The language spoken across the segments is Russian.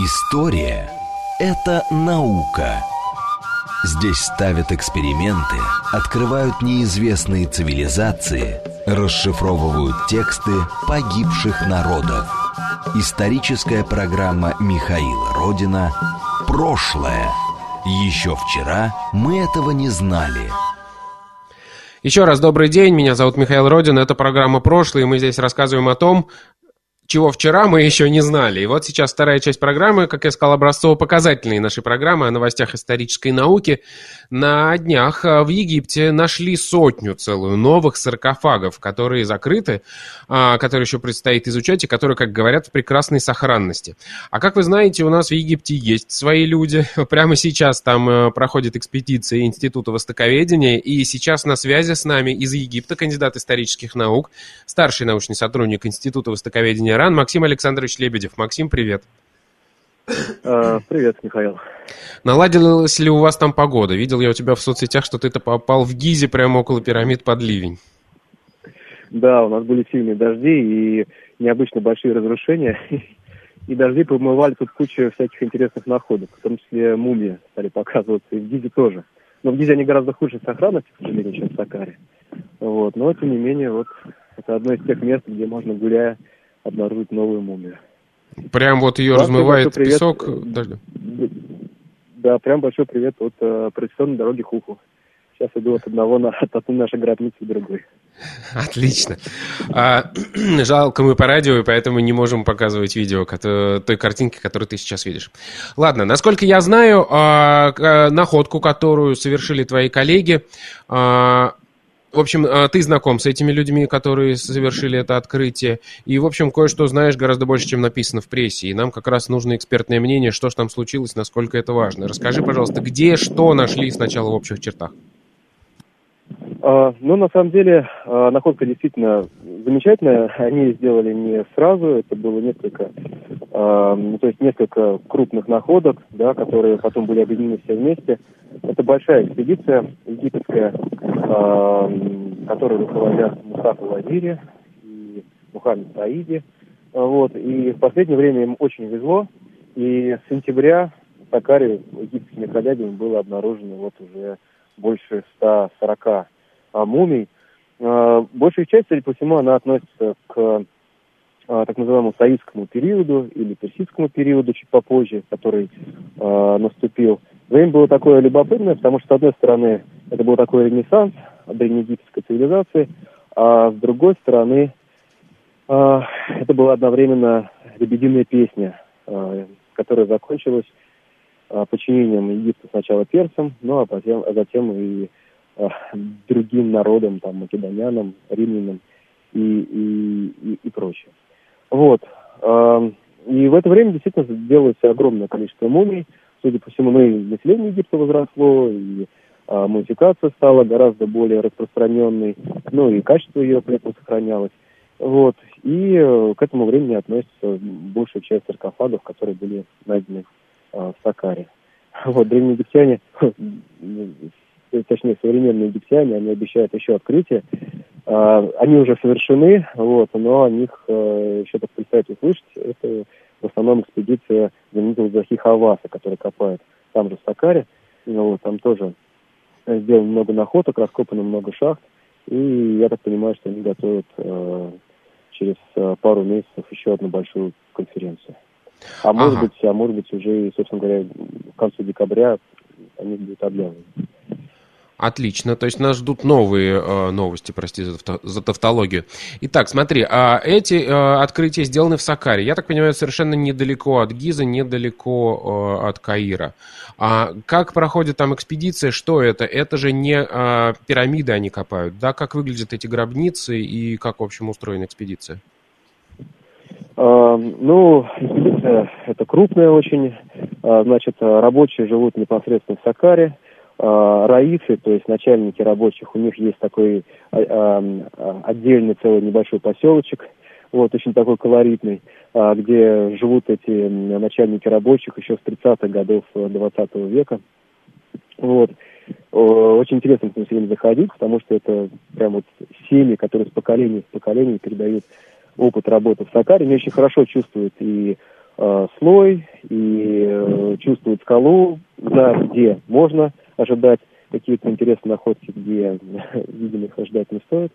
История – это наука. Здесь ставят эксперименты, открывают неизвестные цивилизации, расшифровывают тексты погибших народов. Историческая программа Михаила Родина «Прошлое». Еще вчера мы этого не знали – еще раз добрый день, меня зовут Михаил Родин, это программа «Прошлое», и мы здесь рассказываем о том, чего вчера мы еще не знали. И вот сейчас вторая часть программы, как я сказал, образцово-показательной нашей программы о новостях исторической науки. На днях а, в Египте нашли сотню целую новых саркофагов, которые закрыты, а, которые еще предстоит изучать и которые, как говорят, в прекрасной сохранности. А как вы знаете, у нас в Египте есть свои люди. Прямо сейчас там а, проходит экспедиция Института Востоковедения, и сейчас на связи с нами из Египта кандидат исторических наук, старший научный сотрудник Института Востоковедения РАН Максим Александрович Лебедев. Максим, привет. А, привет, Михаил. Наладилась ли у вас там погода? Видел я у тебя в соцсетях, что ты-то попал в Гизе прямо около пирамид под ливень. Да, у нас были сильные дожди и необычно большие разрушения. И дожди помывали тут кучу всяких интересных находок, в том числе мумии стали показываться, и в Гизе тоже. Но в Гизе они гораздо хуже сохранности, к сожалению, чем в Сакаре. Вот. Но, тем не менее, вот это одно из тех мест, где можно, гуляя, обнаружить новую мумию. Прям вот ее размывает песок дождем? Да, прям большой привет от э, профессиональной дороги Хуху. Сейчас иду от одного на, от одной нашей гробницы к другой. Отлично. А, жалко, мы по радио, и поэтому не можем показывать видео той картинки, которую ты сейчас видишь. Ладно, насколько я знаю, а, находку, которую совершили твои коллеги, а, в общем, а, ты знаком с этими людьми, которые совершили это открытие, и, в общем, кое-что знаешь гораздо больше, чем написано в прессе, и нам как раз нужно экспертное мнение, что же там случилось, насколько это важно. Расскажи, пожалуйста, где что нашли сначала в общих чертах? А, ну, на самом деле, а, находка действительно замечательная. Они сделали не сразу, это было несколько, ну, то есть несколько крупных находок, да, которые потом были объединены все вместе. Это большая экспедиция египетская, которую руководят Мусафа Вазири и Мухаммед Саиди. Вот. И в последнее время им очень везло. И с сентября в Сакаре египетскими коллегами было обнаружено вот уже больше 140 а, мумий. А, большая часть, судя по всему, она относится к так называемому саидскому периоду или персидскому периоду чуть попозже, который а, наступил. Время было такое любопытное, потому что, с одной стороны, это был такой ренессанс древнеегипетской цивилизации, а с другой стороны, а, это была одновременно лебединая песня, а, которая закончилась а, подчинением Египта сначала персам, ну а затем, а затем и а, другим народам, там, македонянам, римлянам и, и, и, и прочее. Вот. А, и в это время действительно делается огромное количество мумий. Судя по всему, ну и население Египта возросло, и а, модификация стала гораздо более распространенной, ну и качество ее при этом сохранялось. Вот. И э, к этому времени относится большая часть саркофагов, которые были найдены а, в Сакаре. Вот, древние египтяне, точнее, современные египтяне, они обещают еще открытие. А, они уже совершены, вот, но о них э, еще так предстоит услышать. Это в основном экспедиция знаменитого Захи Хаваса, который копает там же в Сакаре. Ну, вот, там тоже сделано много находок, раскопано много шахт. И я так понимаю, что они готовят э, через э, пару месяцев еще одну большую конференцию. А ага. может быть, а может быть уже, собственно говоря, к концу декабря они будут объявлены. Отлично, то есть нас ждут новые э, новости, прости за, за тавтологию. Итак, смотри, а эти э, открытия сделаны в Сакаре. Я так понимаю, совершенно недалеко от Гиза, недалеко э, от Каира. А как проходит там экспедиция? Что это? Это же не э, пирамиды они копают, да? Как выглядят эти гробницы и как, в общем, устроена экспедиция? Э, ну, это крупная очень. Э, значит, рабочие живут непосредственно в Сакаре Э, раисы, то есть начальники рабочих, у них есть такой э, э, отдельный целый небольшой поселочек, вот, очень такой колоритный, где живут эти начальники рабочих еще с 30-х годов 20 века. Вот. Очень интересно к ним заходить, потому что это прям вот семьи, которые с поколения в поколение передают опыт работы в Сакаре, они очень хорошо чувствуют и э, слой и э, чувствуют скалу, знают, где можно ожидать какие-то интересные находки, где, видимо, их ожидать не стоит.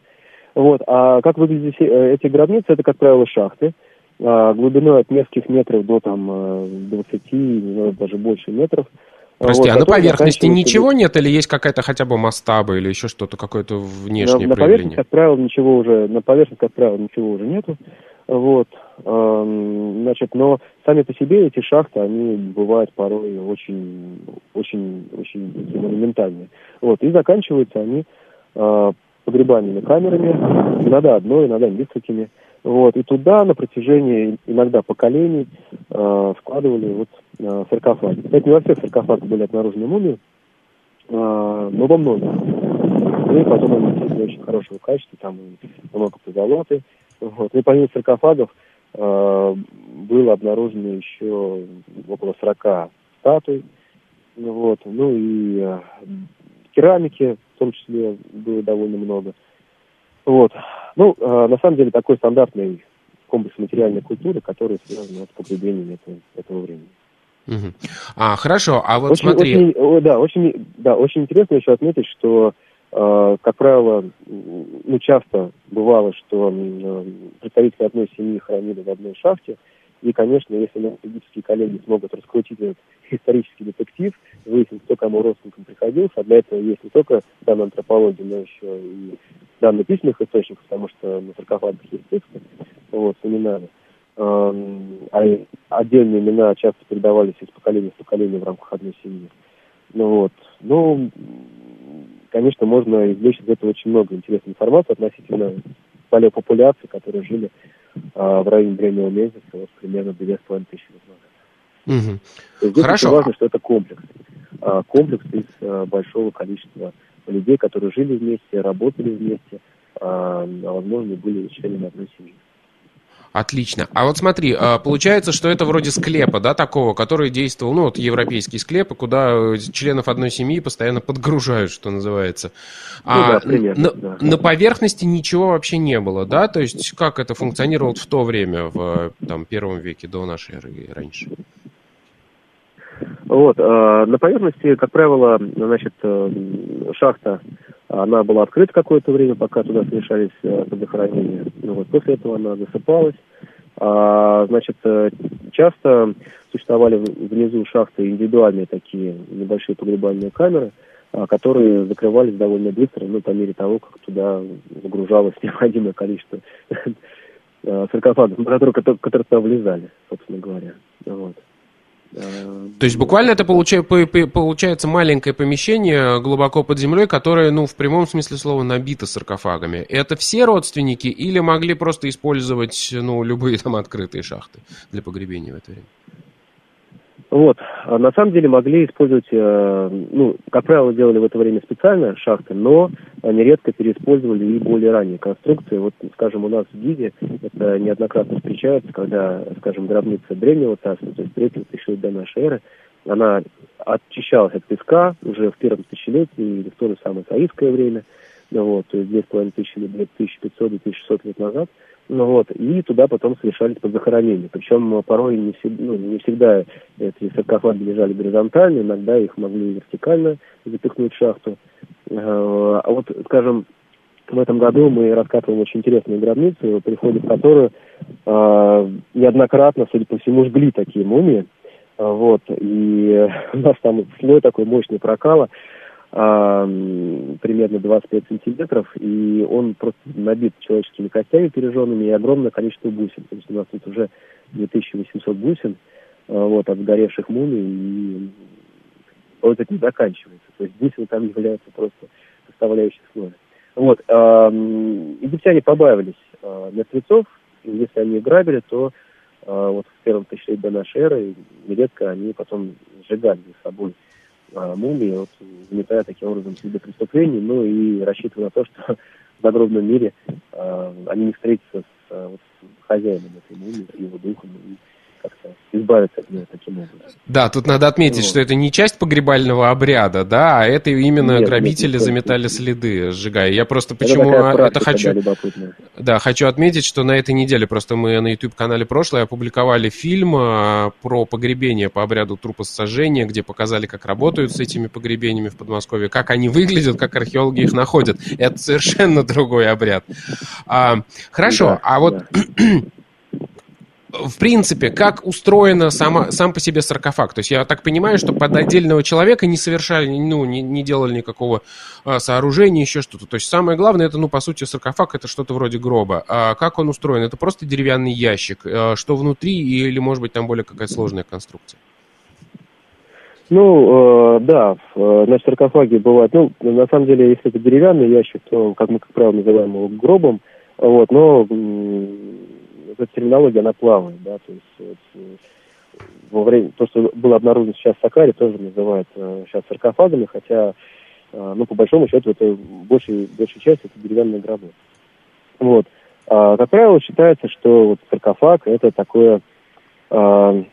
Вот. А как выглядят эти гробницы? Это, как правило, шахты. А, глубиной от нескольких метров до там 20, не знаю, даже больше метров. Прости, вот, а на поверхности ничего нет или есть какая-то хотя бы мастаба или еще что-то, какое-то внешнее на, проявление? На поверхности, как правило, ничего уже, на поверхности, как правило, ничего уже нету. Вот, эм, значит, но сами по себе эти шахты, они бывают порой очень, очень, очень монументальные. Вот, и заканчиваются они э, погребальными камерами, иногда одной, иногда несколькими. Вот, и туда на протяжении иногда поколений э, складывали вот э, саркофаги. Кстати, не во всех саркофагах были обнаружены мумии, э, но во многих. И потом они были очень хорошего качества, там много позолоты. Вот. И помимо саркофагов э, было обнаружено еще около 40 статуй. Вот. Ну и э, керамики в том числе было довольно много. Вот. Ну, э, на самом деле, такой стандартный комплекс материальной культуры, который связан вот, с погребением этого, этого времени. Угу. А, хорошо, а вот очень, смотри... Очень, да, очень, да, очень интересно еще отметить, что, как правило, ну, часто бывало, что э, представители одной семьи хранили в одной шахте, и, конечно, если наши юридические коллеги смогут раскрутить этот исторический детектив, выяснить, кто кому родственникам приходился, а для этого есть не только данная антропология, но еще и данные письменных источников, потому что на саркофагах есть тексты, вот, с именами. А отдельные имена часто передавались из поколения в поколение в рамках одной семьи. Ну вот. Ну, конечно, можно извлечь из этого очень много интересной информации относительно палеопопуляций, которые жили а, в районе древнего месяца вот примерно две с половиной тысячи лет назад. Угу. Здесь Хорошо. очень важно, что это комплекс. А, комплекс из а, большого количества людей, которые жили вместе, работали вместе, а, возможно, были членами одной семьи. Отлично. А вот смотри, а, получается, что это вроде склепа, да, такого, который действовал, ну, вот европейские склепы, куда членов одной семьи постоянно подгружают, что называется. А ну, да, примерно, на, да. на поверхности ничего вообще не было, да? То есть как это функционировало в то время, в там, первом веке до нашей эры и раньше? Вот, э, на поверхности, как правило, значит, э, шахта, она была открыта какое-то время, пока туда смешались э, захоронения. Ну, вот, после этого она засыпалась. А, значит, э, часто существовали внизу шахты индивидуальные такие небольшие погребальные камеры, а, которые закрывались довольно быстро, ну, по мере того, как туда загружалось необходимое количество э, саркофагов, которые, которые туда влезали, собственно говоря. Вот. То есть буквально это получается маленькое помещение глубоко под землей, которое, ну, в прямом смысле слова, набито саркофагами. Это все родственники или могли просто использовать, ну, любые там открытые шахты для погребения в это время? Вот. А на самом деле могли использовать, э, ну, как правило, делали в это время специально шахты, но нередко переиспользовали и более ранние конструкции. Вот, скажем, у нас в Гизе это неоднократно встречается, когда, скажем, гробница древнего царства, то есть третьего тысячелетия до нашей эры, она очищалась от песка уже в первом тысячелетии или в то же самое саидское время, вот, то есть 2500, 2500-2600 лет назад – ну вот, и туда потом совершались под захоронение. Причем порой не, всегда, ну, не всегда эти саркофаги лежали горизонтально, иногда их могли вертикально запихнуть в шахту. Э, а вот, скажем, в этом году мы раскатываем очень интересную гробницу, при входе в которую э, неоднократно, судя по всему, жгли такие мумии. Э, вот, и у нас там слой такой мощный прокала примерно 25 сантиметров, и он просто набит человеческими костями пережженными и огромное количество бусин. То есть у нас тут уже 2800 бусин а, вот, от сгоревших мумий, и вот это не заканчивается. То есть бусины там являются просто составляющей слоя. Вот. А, египтяне побаивались а, мертвецов, если они грабили, то а, вот в первом тысячелетии до нашей эры нередко они потом сжигали за собой мумии, вот, заметая таким образом следы преступлений, ну и рассчитывая на то, что в загробном мире э, они не встретятся с, э, вот, хозяином этой мумии, с его духом, и как-то избавиться от него таким образом. Да, тут надо отметить, вот. что это не часть погребального обряда, да, а это именно нет, грабители нет, нет, заметали следы, сжигая. Я просто почему это, это хочу... Да, да, хочу отметить, что на этой неделе просто мы на YouTube-канале прошлое опубликовали фильм а, про погребение по обряду трупосожжения, где показали, как работают с этими погребениями в Подмосковье, как они выглядят, как археологи их находят. Это совершенно другой обряд. А, хорошо, да, а вот да. В принципе, как устроена сама, сам по себе саркофаг? То есть я так понимаю, что под отдельного человека не совершали, ну, не, не делали никакого а, сооружения, еще что-то. То есть самое главное, это, ну, по сути, саркофаг, это что-то вроде гроба. А как он устроен? Это просто деревянный ящик. А, что внутри или, может быть, там более какая-то сложная конструкция? Ну, э, да, э, значит, саркофаги бывают, ну, на самом деле, если это деревянный ящик, то, как мы, как правило, называем его гробом, вот, но эта терминология, она плавает, да, то есть вот, э, во время, то, что было обнаружено сейчас в Сакаре, тоже называют э, сейчас саркофагами, хотя, э, ну, по большому счету, это большая, большая часть это деревянные гробы. Вот. А, как правило, считается, что вот саркофаг это такое, а,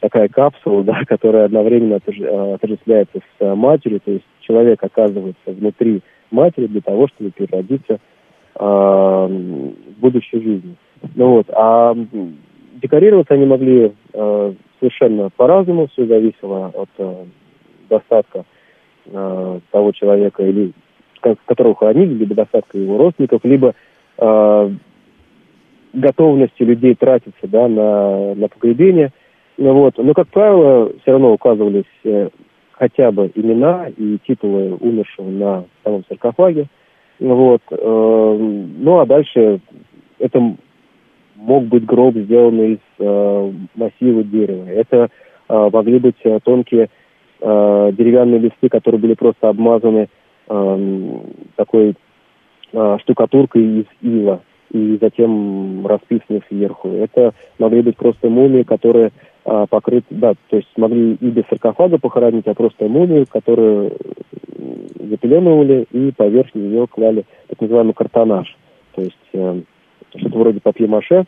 такая капсула, да, которая одновременно отождествляется с матерью, то есть человек оказывается внутри матери для того, чтобы переродиться а, в будущей жизни. Ну вот, а декорироваться они могли э, совершенно по-разному, все зависело от э, достатка э, того человека, или которого хоронили, либо достатка его родственников, либо э, готовности людей тратиться да, на, на погребение. Ну, вот. Но, как правило, все равно указывались э, хотя бы имена и титулы умершего на самом саркофаге. Вот. Э, ну, а дальше это мог быть гроб, сделанный из э, массива дерева. Это э, могли быть э, тонкие э, деревянные листы, которые были просто обмазаны э, такой э, штукатуркой из ила и затем расписаны сверху. Это могли быть просто мумии, которые э, покрыты, да, то есть могли и без саркофага похоронить, а просто мумию, которую запеленывали и поверх нее клали так называемый картонаж. То есть э, что-то вроде папье-маше,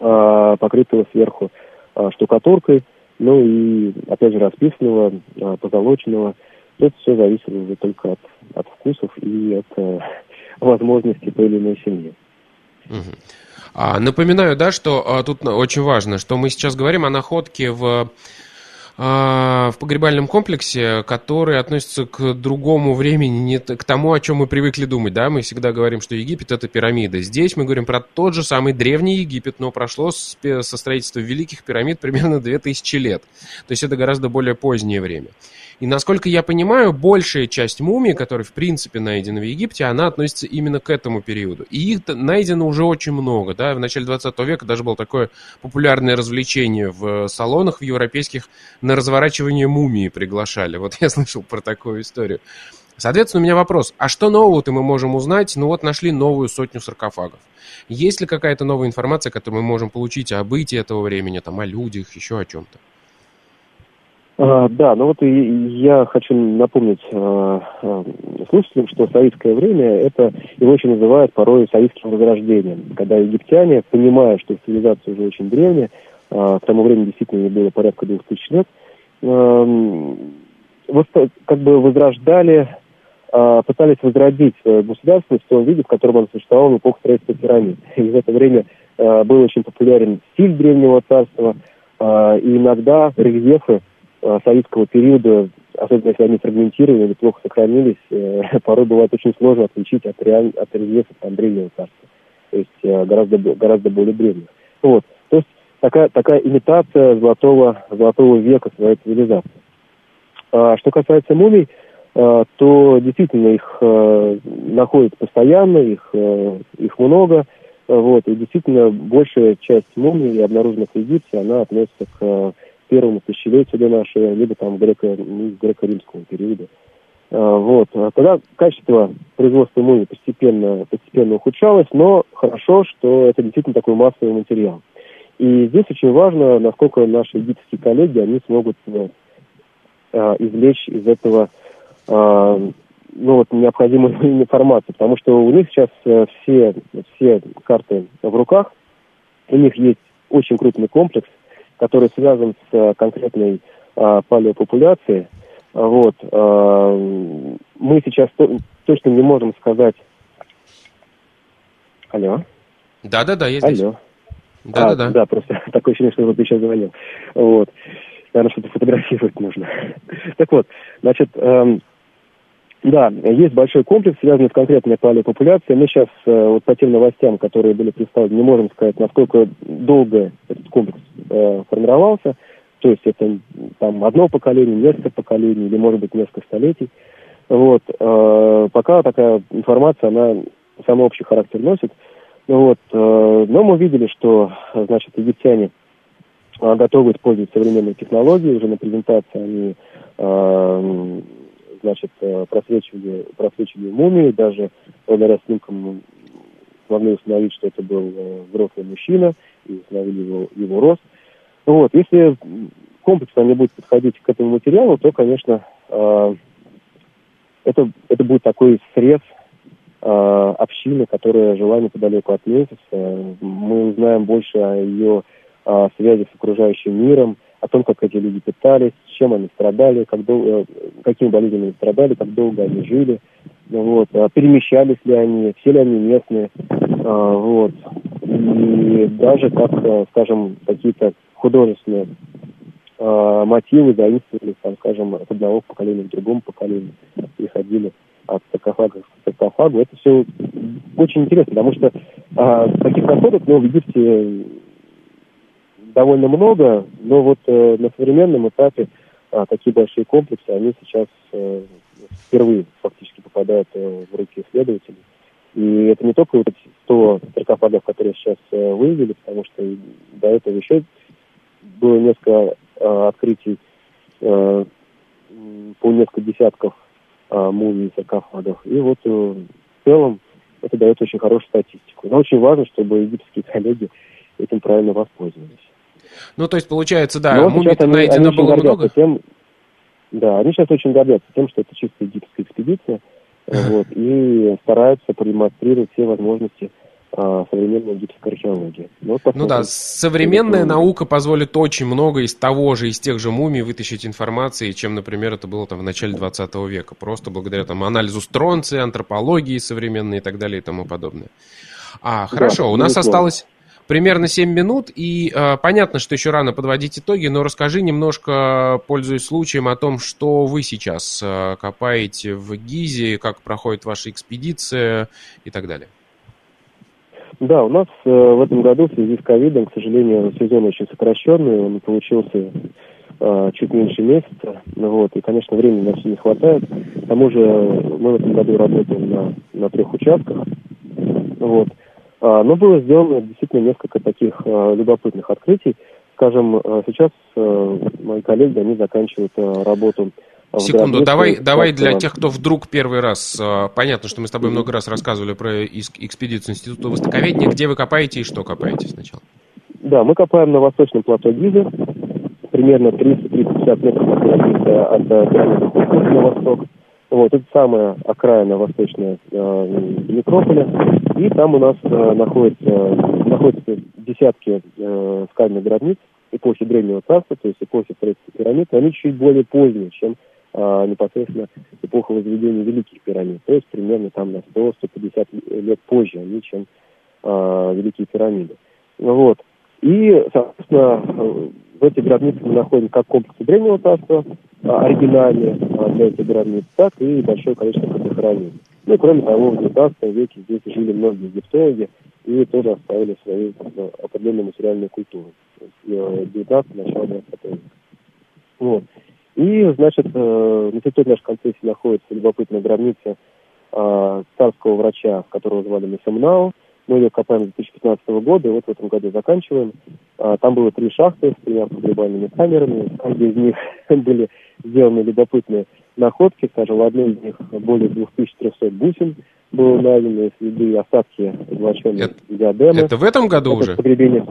а, покрытого сверху а, штукатуркой, ну и, опять же, расписанного, а, позолоченного. Это все зависело уже только от, от вкусов и от э, возможностей той или иной семьи. Напоминаю, да, что тут очень важно, что мы сейчас говорим о находке в в погребальном комплексе, который относится к другому времени, не к тому, о чем мы привыкли думать. Да? Мы всегда говорим, что Египет — это пирамида. Здесь мы говорим про тот же самый древний Египет, но прошло со строительства великих пирамид примерно 2000 лет. То есть это гораздо более позднее время. И насколько я понимаю, большая часть мумий, которые в принципе найдены в Египте, она относится именно к этому периоду. И их найдено уже очень много. Да? В начале 20 века даже было такое популярное развлечение в салонах в европейских на разворачивание мумии приглашали. Вот я слышал про такую историю. Соответственно, у меня вопрос, а что нового-то мы можем узнать? Ну вот нашли новую сотню саркофагов. Есть ли какая-то новая информация, которую мы можем получить о бытии этого времени, там, о людях, еще о чем-то? А, да, ну вот и я хочу напомнить а, а, слушателям, что советское время это его еще называют порой советским возрождением, когда египтяне, понимая, что цивилизация уже очень древняя, к тому времени действительно было порядка двух тысяч лет, как бы возрождали, пытались возродить государство в том виде, в котором оно существовало в эпоху строительства пирамид. И в это время был очень популярен стиль древнего царства, и иногда рельефы Э, советского периода, особенно если они фрагментированы или плохо сохранились, э, порой бывает очень сложно отличить от, реаль... от рельефов там, древнего царства, то есть э, гораздо, гораздо более древних. Вот. То есть такая, такая имитация золотого, золотого века своей цивилизации. А, что касается мумий, то действительно их находят постоянно, их, их много, вот, и действительно большая часть мумий, обнаруженных в Египте, она относится к первому тысячелетию до нашей эры, либо там греко, ну, греко-римского периода. А, вот. А тогда качество производства мумий постепенно, постепенно ухудшалось, но хорошо, что это действительно такой массовый материал. И здесь очень важно, насколько наши египетские коллеги, они смогут э, извлечь из этого ну, вот, необходимую информацию, потому что у них сейчас э, все, все карты в руках, у них есть очень крупный комплекс, который связан с конкретной палеопопуляцией. Вот. Мы сейчас точно не можем сказать... Алло? Да-да-да, я здесь. Алло. Да-да-да. А, да, просто такое ощущение, что вот ты сейчас звонил. Вот. Наверное, что-то фотографировать нужно. так вот, значит, эм, да, есть большой комплекс, связанный с конкретной палеопопуляцией. Мы сейчас э, вот по тем новостям, которые были представлены, не можем сказать, насколько долго этот комплекс э, формировался. То есть это там одно поколение, несколько поколений или, может быть, несколько столетий. Вот. Э, пока такая информация, она самый общий характер носит. Вот. Э, но мы видели, что, значит, египтяне э, готовы использовать современные технологии. Уже на презентации они э, значит, э, просвечивали, просвечивали мумии, даже благодаря снимкам смогли установить, что это был э, взрослый мужчина, и установили его, его рост. Вот, если комплексно они будут подходить к этому материалу, то, конечно, э, это, это будет такой срез э, общины, которая жила неподалеку от Мемфиса. Мы узнаем больше о ее связи с окружающим миром, о том, как эти люди питались, чем они страдали, как дол- э, какими болезнями они страдали, как долго они жили, вот, а перемещались ли они, все ли они местные, а, вот. И даже как, э, скажем, какие-то художественные а, мотивы заимствовали, там, скажем, от одного поколения к другому поколению, переходили от саркофага к саркофагу. Это все очень интересно, потому что а, таких находок, ну, в Египте довольно много, но вот э, на современном этапе а, такие большие комплексы, они сейчас э, впервые фактически попадают э, в руки исследователей. И это не только вот эти 100 саркофагов, которые сейчас э, выявили, потому что до этого еще было несколько э, открытий э, по несколько десятков э, мумий саркофагов. И вот э, в целом это дает очень хорошую статистику. Но очень важно, чтобы египетские коллеги этим правильно воспользовались. Ну, то есть, получается, да, Но мумий найдено было много? Тем, да, они сейчас очень гордятся тем, что это чисто египетская экспедиция, вот, и стараются продемонстрировать все возможности а, современной египетской археологии. Ну, вот ну да, современная наука позволит очень много из того же, из тех же мумий вытащить информации, чем, например, это было там в начале 20 века. Просто благодаря там анализу стронция, антропологии современной и так далее и тому подобное. А, хорошо, да, у нас осталось примерно 7 минут, и э, понятно, что еще рано подводить итоги, но расскажи немножко, пользуясь случаем, о том, что вы сейчас э, копаете в Гизе, как проходит ваша экспедиция и так далее. Да, у нас э, в этом году в связи с ковидом, к сожалению, сезон очень сокращенный, он получился э, чуть меньше месяца, вот, и, конечно, времени на все не хватает. К тому же мы в этом году работаем на, на трех участках, вот, но было сделано действительно несколько таких а, любопытных открытий. Скажем, а, сейчас мои коллеги, они заканчивают работу Секунду, давай, давай для тех, кто вдруг первый раз, понятно, что мы с тобой много раз рассказывали про экспедицию Института Востоковедения, где вы копаете и что копаете сначала? Да, мы копаем на восточном плато Гизы, примерно 300-350 метров от пирамиды на восток. Вот, это самая окраина восточная э, некрополя. И там у нас э, находится, находятся десятки э, скальных гробниц эпохи Древнего Царства, то есть эпохи строительства пирамид. Они чуть более поздние, чем э, непосредственно эпоха возведения Великих пирамид. То есть примерно там на 100-150 лет позже они, чем э, Великие пирамиды. Вот. И, соответственно, в этой гробнице мы находим как комплексы Древнего Царства, а, оригинальные для этих гробниц, так и большое количество захоронений. Ну кроме того, в 19 веке здесь жили многие египтологи и тоже оставили свою ну, определенную материальную культуру. 19 начало 20 века. Вот. И, значит, э, на территории нашей концессии находится любопытная гробница э, царского врача, которого звали Месамнау. Мы ее копаем с 2015 года, и вот в этом году заканчиваем. А, там было три шахты с тремя погребальными камерами. В каждой из них были сделаны любопытные находки. Скажем, в одной из них более 2300 бусин было найдено, следы остатки золоченой это, диадемы. Это в этом году это уже? Погребение.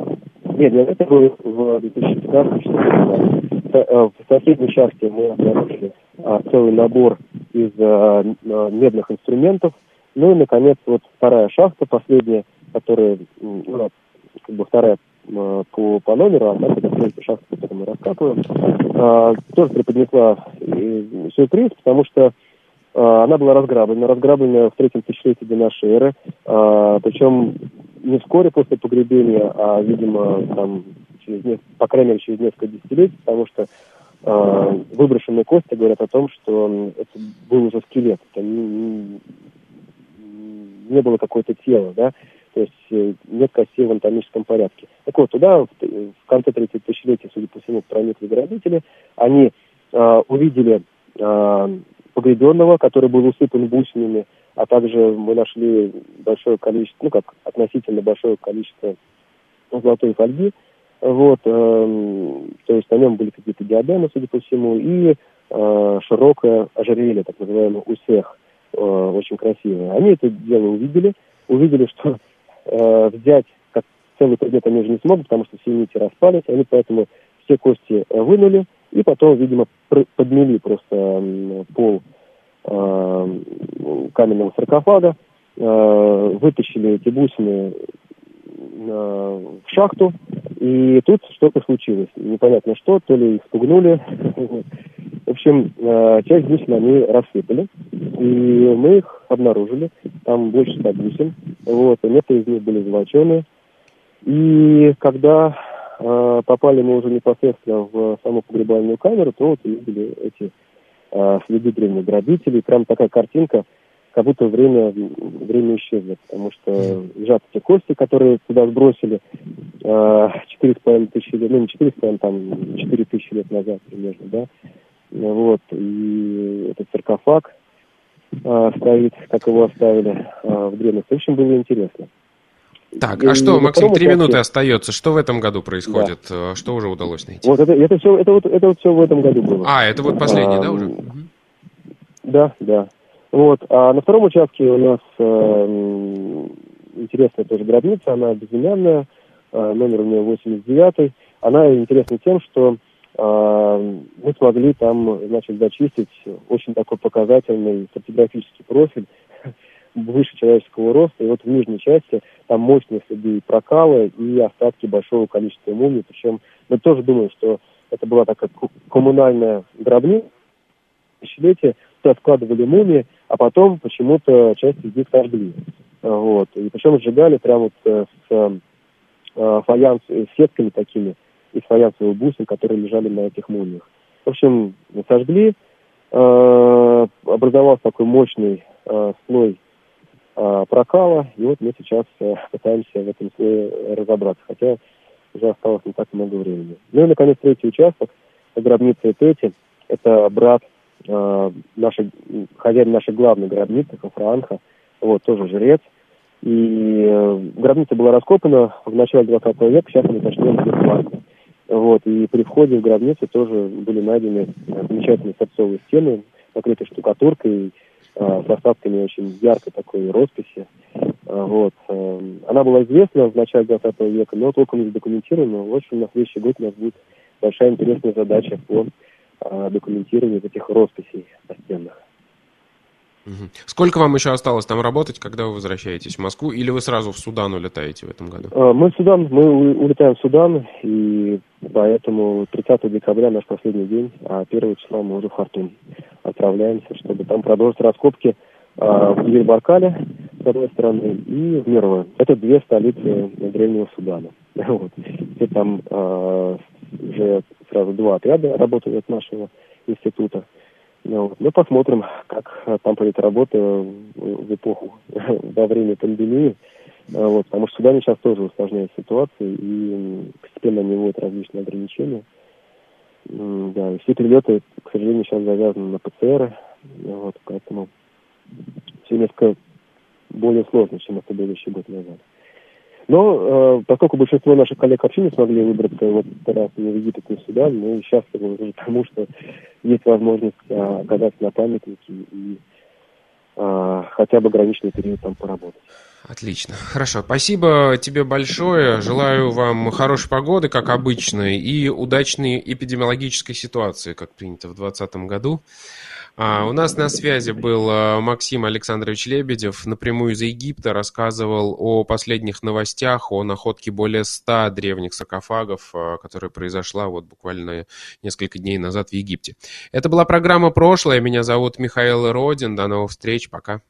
Нет, нет, это было в 2015 году. В соседней шахте мы обнаружили а, целый набор из а, медных инструментов. Ну и, наконец, вот вторая шахта, последняя, которая, ну, как бы вторая по, по номеру, а так это эти шахты, которые мы раскапываем, а, тоже преподнесла сюрприз, потому что а, она была разграблена, разграблена в третьем тысячелетии до нашей эры, а, причем не вскоре после погребения, а, видимо, там, через, по крайней мере, через несколько десятилетий, потому что э, выброшенные кости говорят о том, что это был уже скелет, это не, не было какое-то тело, да, то есть э, нет костей в анатомическом порядке. Так вот, туда в, конце третьего тысячелетия, судя по всему, проникли грабители, они э, увидели э, погребенного, который был усыпан бусинами, а также мы нашли большое количество, ну как относительно большое количество золотой фольги, вот, э, то есть на нем были какие-то диадемы, судя по всему, и э, широкое ожерелье, так называемый усех, э, очень красивое. Они это дело увидели, увидели, что э, взять как целый предмет они уже не смогут, потому что все нити распались, они поэтому все кости э, вынули, и потом, видимо, подмели просто пол э, каменного саркофага, э, вытащили эти бусины э, в шахту, и тут что-то случилось. Непонятно что, то ли их спугнули. Общем, э, часть бусин они рассыпали, и мы их обнаружили. Там больше ста бусин. Вот, и некоторые из них были золоченые. И когда э, попали мы уже непосредственно в саму погребальную камеру, то вот увидели эти э, следы древних грабителей. Прям такая картинка – как будто время, время исчезло, потому что лежат эти кости, которые туда сбросили э, четыре с половиной тысячи лет, ну не четыре с половиной, там четыре тысячи лет назад примерно, да, вот, и этот саркофаг э, стоит, как его оставили э, в древности. В общем, было интересно. Так, а что, Максим, три минуты остается. Что в этом году происходит? Да. Что уже удалось найти? Вот это, это все, это вот, это вот все в этом году было. А, это вот последний, а, да, уже? Да, да. Вот. А на втором участке у нас э, интересная тоже гробница, она безымянная, э, номер у нее 89 Она интересна тем, что мы смогли там, значит, зачистить очень такой показательный стратиграфический профиль выше человеческого роста. И вот в нижней части там мощные следы прокала и остатки большого количества мумий. Причем мы тоже думаем, что это была такая коммунальная гробница, тысячелетия, туда складывали мумии, а потом почему-то часть из них сожгли. Вот. И причем сжигали прямо вот э, с э, фаянс, с сетками такими из фаянсовых бусин, которые лежали на этих мумиях. В общем, сожгли, э, образовался такой мощный э, слой э, прокала, и вот мы сейчас э, пытаемся в этом слое разобраться, хотя уже осталось не так много времени. Ну и, наконец, третий участок, гробница Эпети, это брат э, нашей, хозяин нашей главной гробницы, Хафраанха, вот, тоже жрец. И э, гробница была раскопана в начале 20 века, сейчас начнем бесплатно. Вот, и при входе в гробницу тоже были найдены замечательные сорцовые стены, покрытые штукатуркой, э, с остатками очень яркой такой росписи. Э, вот. Э, она была известна в начале 20 века, но толком не задокументирована. В общем, на следующий год у нас будет большая интересная задача по документирование этих росписей настенных. Сколько вам еще осталось там работать, когда вы возвращаетесь в Москву, или вы сразу в Судан улетаете в этом году? Мы в Судан, мы улетаем в Судан, и поэтому 30 декабря наш последний день, а 1 числа мы уже в Хартум отправляемся, чтобы там продолжить раскопки а, в Ельбаркале, с одной стороны, и в Мировое. Это две столицы Древнего Судана. Вот. И там а, уже сразу два отряда работают от нашего института. Ну. Мы посмотрим, как там пойдет работа в эпоху, во время пандемии. А, вот, потому что Судане сейчас тоже усложняет ситуацию, и постепенно они вводят различные ограничения. Да, все перелеты, к сожалению, сейчас завязаны на ПЦР, вот, поэтому все несколько более сложно, чем это было еще год назад. Но э, поскольку большинство наших коллег вообще не смогли выбраться вот раз в Египет, не в Судан, мы счастливы уже тому, что есть возможность э, оказаться на памятнике и э, хотя бы ограниченный период там поработать. Отлично. Хорошо. Спасибо тебе большое. Желаю вам хорошей погоды, как обычно, и удачной эпидемиологической ситуации, как принято в 2020 году. А, у нас на связи был а, Максим Александрович Лебедев, напрямую из Египта, рассказывал о последних новостях, о находке более ста древних саркофагов, а, которая произошла вот буквально несколько дней назад в Египте. Это была программа «Прошлое». Меня зовут Михаил Родин. До новых встреч. Пока.